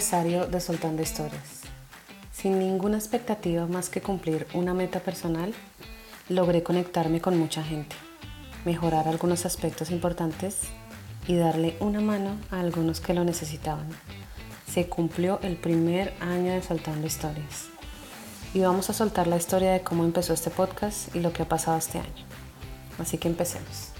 de Soltando Historias. Sin ninguna expectativa más que cumplir una meta personal, logré conectarme con mucha gente, mejorar algunos aspectos importantes y darle una mano a algunos que lo necesitaban. Se cumplió el primer año de Soltando Historias. Y vamos a soltar la historia de cómo empezó este podcast y lo que ha pasado este año. Así que empecemos.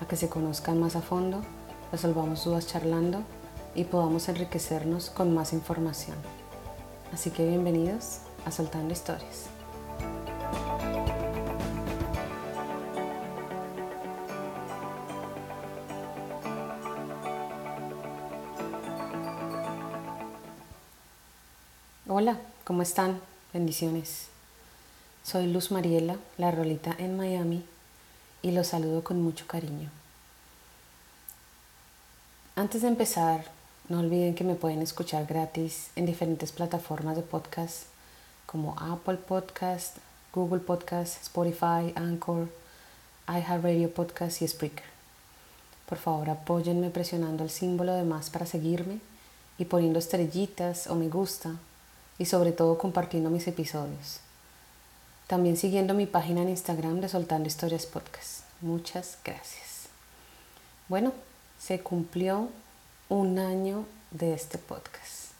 a que se conozcan más a fondo, resolvamos dudas charlando y podamos enriquecernos con más información. Así que bienvenidos a Soltando Historias. Hola, ¿cómo están? Bendiciones. Soy Luz Mariela, la rolita en Miami y los saludo con mucho cariño. Antes de empezar, no olviden que me pueden escuchar gratis en diferentes plataformas de podcast como Apple Podcast, Google Podcast, Spotify, Anchor, iHeartRadio Podcast y Spreaker. Por favor, apóyenme presionando el símbolo de más para seguirme y poniendo estrellitas o me gusta y sobre todo compartiendo mis episodios. También siguiendo mi página en Instagram de Soltando Historias Podcast. Muchas gracias. Bueno, se cumplió un año de este podcast.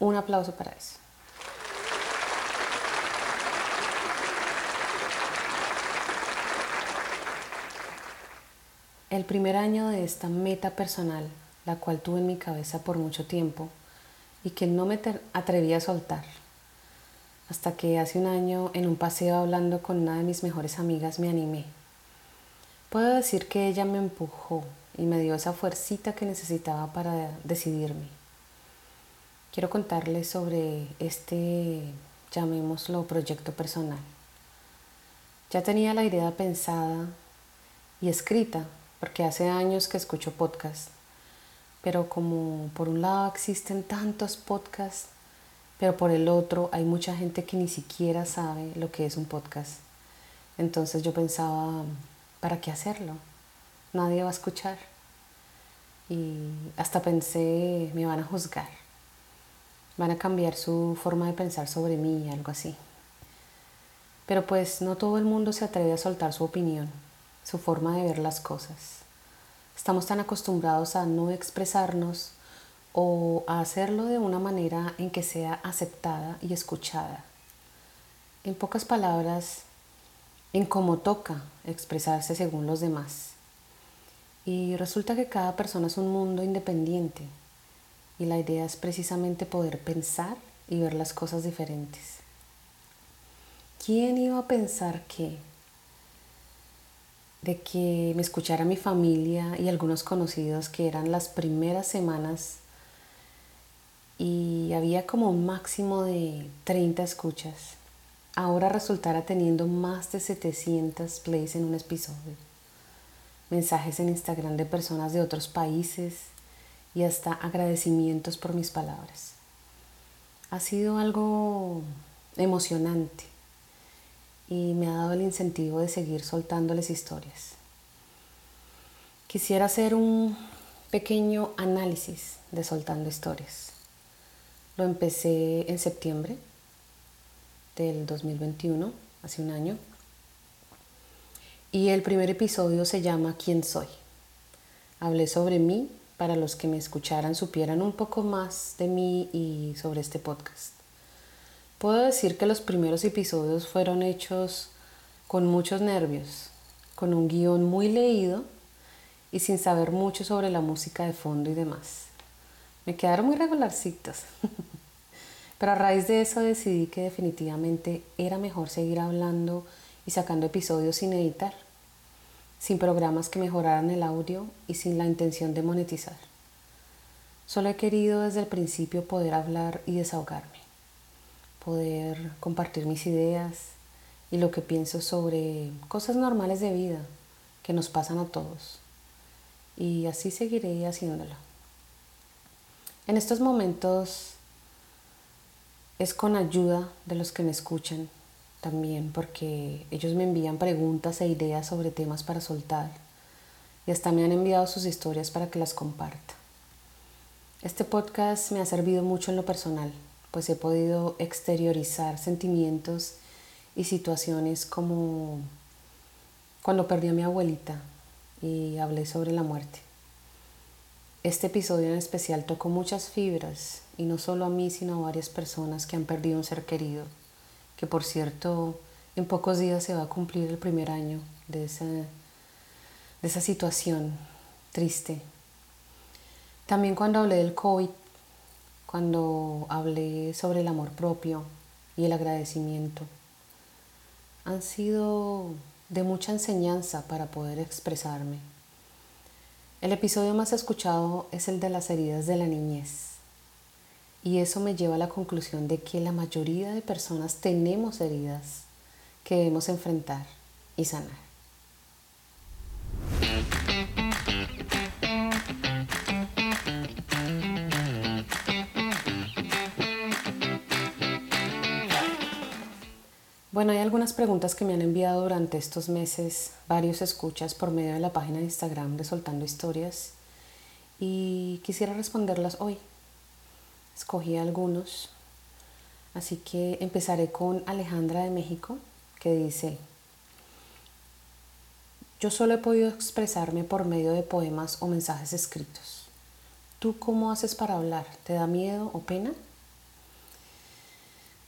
Un aplauso para eso. El primer año de esta meta personal, la cual tuve en mi cabeza por mucho tiempo y que no me atreví a soltar hasta que hace un año en un paseo hablando con una de mis mejores amigas me animé. Puedo decir que ella me empujó y me dio esa fuercita que necesitaba para decidirme. Quiero contarles sobre este, llamémoslo, proyecto personal. Ya tenía la idea pensada y escrita, porque hace años que escucho podcasts, pero como por un lado existen tantos podcasts, pero por el otro hay mucha gente que ni siquiera sabe lo que es un podcast. Entonces yo pensaba, ¿para qué hacerlo? Nadie va a escuchar. Y hasta pensé, me van a juzgar. Van a cambiar su forma de pensar sobre mí, algo así. Pero pues no todo el mundo se atreve a soltar su opinión, su forma de ver las cosas. Estamos tan acostumbrados a no expresarnos o a hacerlo de una manera en que sea aceptada y escuchada. En pocas palabras, en cómo toca expresarse según los demás. Y resulta que cada persona es un mundo independiente y la idea es precisamente poder pensar y ver las cosas diferentes. ¿Quién iba a pensar que de que me escuchara mi familia y algunos conocidos que eran las primeras semanas y había como un máximo de 30 escuchas. Ahora resultara teniendo más de 700 plays en un episodio. Mensajes en Instagram de personas de otros países y hasta agradecimientos por mis palabras. Ha sido algo emocionante y me ha dado el incentivo de seguir soltándoles historias. Quisiera hacer un pequeño análisis de soltando historias. Lo empecé en septiembre del 2021, hace un año. Y el primer episodio se llama ¿Quién soy? Hablé sobre mí para los que me escucharan supieran un poco más de mí y sobre este podcast. Puedo decir que los primeros episodios fueron hechos con muchos nervios, con un guion muy leído y sin saber mucho sobre la música de fondo y demás. Me quedaron muy regularcitos. Pero a raíz de eso decidí que definitivamente era mejor seguir hablando y sacando episodios sin editar, sin programas que mejoraran el audio y sin la intención de monetizar. Solo he querido desde el principio poder hablar y desahogarme, poder compartir mis ideas y lo que pienso sobre cosas normales de vida que nos pasan a todos. Y así seguiré haciéndolo. En estos momentos es con ayuda de los que me escuchan también, porque ellos me envían preguntas e ideas sobre temas para soltar y hasta me han enviado sus historias para que las comparta. Este podcast me ha servido mucho en lo personal, pues he podido exteriorizar sentimientos y situaciones como cuando perdí a mi abuelita y hablé sobre la muerte. Este episodio en especial tocó muchas fibras y no solo a mí, sino a varias personas que han perdido un ser querido, que por cierto en pocos días se va a cumplir el primer año de esa, de esa situación triste. También cuando hablé del COVID, cuando hablé sobre el amor propio y el agradecimiento, han sido de mucha enseñanza para poder expresarme. El episodio más escuchado es el de las heridas de la niñez. Y eso me lleva a la conclusión de que la mayoría de personas tenemos heridas que debemos enfrentar y sanar. Bueno, hay algunas preguntas que me han enviado durante estos meses varios escuchas por medio de la página de Instagram de Soltando Historias y quisiera responderlas hoy. Escogí algunos, así que empezaré con Alejandra de México que dice, yo solo he podido expresarme por medio de poemas o mensajes escritos. ¿Tú cómo haces para hablar? ¿Te da miedo o pena?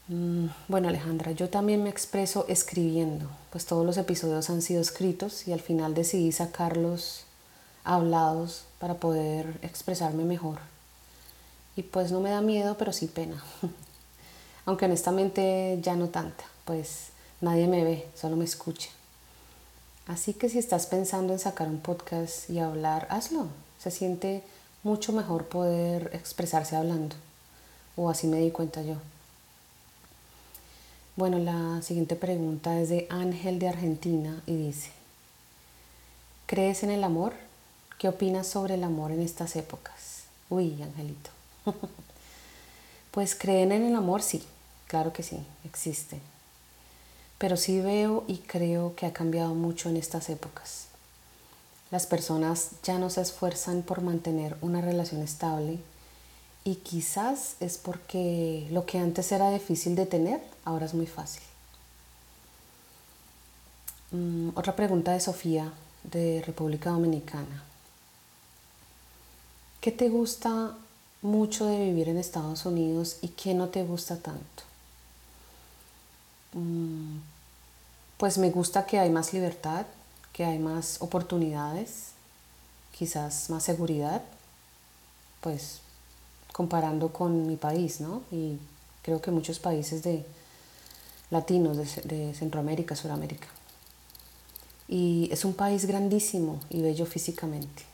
Mm, bueno Alejandra, yo también me expreso escribiendo, pues todos los episodios han sido escritos y al final decidí sacarlos hablados para poder expresarme mejor. Y pues no me da miedo, pero sí pena. Aunque honestamente ya no tanta, pues nadie me ve, solo me escucha. Así que si estás pensando en sacar un podcast y hablar, hazlo. Se siente mucho mejor poder expresarse hablando. O así me di cuenta yo. Bueno, la siguiente pregunta es de Ángel de Argentina y dice, ¿crees en el amor? ¿Qué opinas sobre el amor en estas épocas? Uy, Angelito. pues creen en el amor, sí, claro que sí, existe. Pero sí veo y creo que ha cambiado mucho en estas épocas. Las personas ya no se esfuerzan por mantener una relación estable y quizás es porque lo que antes era difícil de tener, ahora es muy fácil. Mm, otra pregunta de Sofía, de República Dominicana. ¿Qué te gusta mucho de vivir en Estados Unidos y qué no te gusta tanto? Mm, pues me gusta que hay más libertad, que hay más oportunidades, quizás más seguridad, pues comparando con mi país, ¿no? Y creo que muchos países de latinos de, Centroamérica, Sudamérica. Y es un país grandísimo y bello físicamente.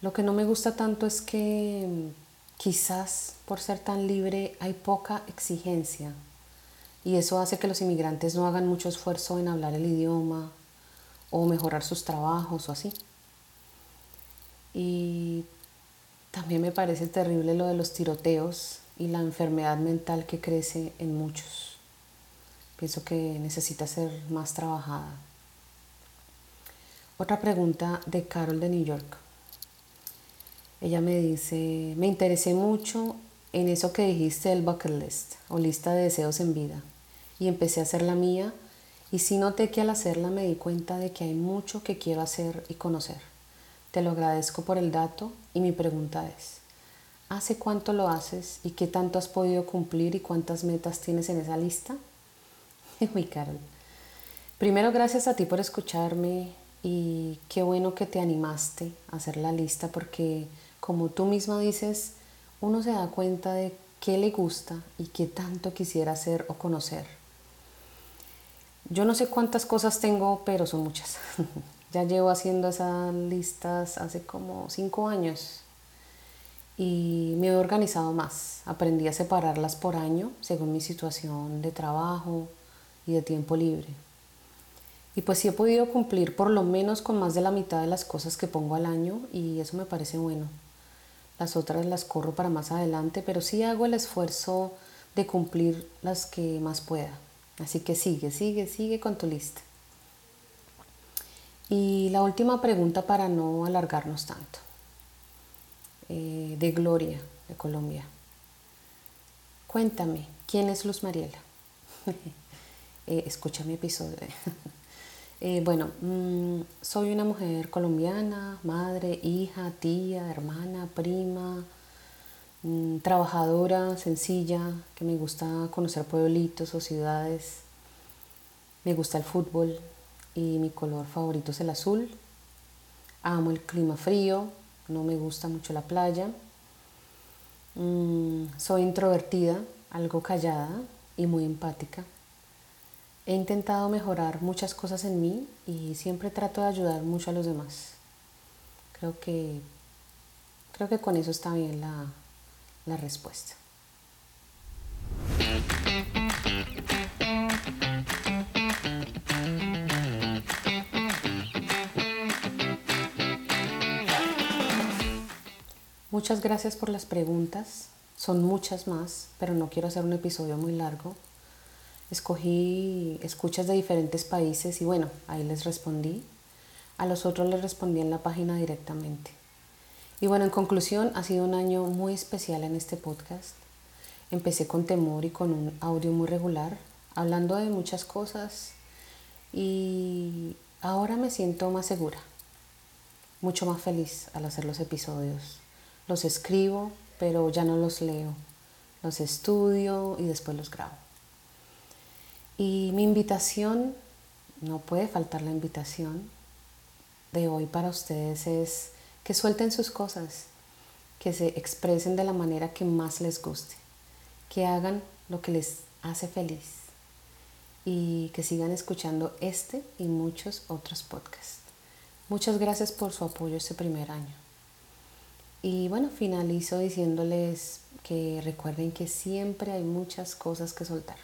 Lo que no me gusta tanto es que mm, quizás por ser tan libre hay poca exigencia y eso hace que los inmigrantes no hagan mucho esfuerzo en hablar el idioma o mejorar sus trabajos o así. Y también me parece terrible lo de los tiroteos y la enfermedad mental que crece en muchos. Pienso que necesita ser más trabajada. Otra pregunta de Carol de New York. Ella me dice, me interesé mucho en eso que dijiste del bucket list o lista de deseos en vida y empecé a hacer la mía y sí noté que al hacerla me di cuenta de que hay mucho que quiero hacer y conocer. Te lo agradezco por el dato y mi pregunta es, ¿hace cuánto lo haces y qué tanto has podido cumplir y cuántas metas tienes en esa lista? Muy Carol. Primero, gracias a ti por escucharme y qué bueno que te animaste a hacer la lista porque como tú misma dices, uno se da cuenta de qué le gusta y qué tanto quisiera hacer o conocer. Yo no sé cuántas cosas tengo, pero son muchas. ya llevo haciendo esas listas hace como cinco años y me he organizado más. Aprendí a separarlas por año según mi situación de trabajo y de tiempo libre. Y pues sí he podido cumplir por lo menos con más de la mitad de las cosas que pongo al año y eso me parece bueno. Las otras las corro para más adelante, pero sí hago el esfuerzo de cumplir las que más pueda. Así que sigue, sigue, sigue con tu lista. Y la última pregunta para no alargarnos tanto. Eh, de Gloria, de Colombia. Cuéntame, ¿quién es Luz Mariela? eh, escucha mi episodio. Eh, bueno, mm, soy una mujer colombiana, madre, hija, tía, hermana, prima, mm, trabajadora, sencilla, que me gusta conocer pueblitos o ciudades. Me gusta el fútbol y mi color favorito es el azul. Amo el clima frío, no me gusta mucho la playa. Mm, soy introvertida, algo callada y muy empática. He intentado mejorar muchas cosas en mí y siempre trato de ayudar mucho a los demás. Creo que, creo que con eso está bien la, la respuesta. Muchas gracias por las preguntas. Son muchas más, pero no quiero hacer un episodio muy largo escogí escuchas de diferentes países y bueno, ahí les respondí. A los otros les respondí en la página directamente. Y bueno, en conclusión, ha sido un año muy especial en este podcast. Empecé con temor y con un audio muy regular, hablando de muchas cosas y ahora me siento más segura, mucho más feliz al hacer los episodios. Los escribo, pero ya no los leo. Los estudio y después los grabo. Y mi invitación, no puede faltar la invitación de hoy para ustedes es que suelten sus cosas, que se expresen de la manera que más les guste, que hagan lo que les hace feliz y que sigan escuchando este y muchos otros podcasts. Muchas gracias por su apoyo este primer año. Y bueno, finalizo diciéndoles que recuerden que siempre hay muchas cosas que soltar.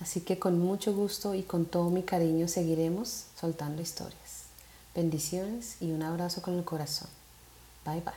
Así que con mucho gusto y con todo mi cariño seguiremos soltando historias. Bendiciones y un abrazo con el corazón. Bye bye.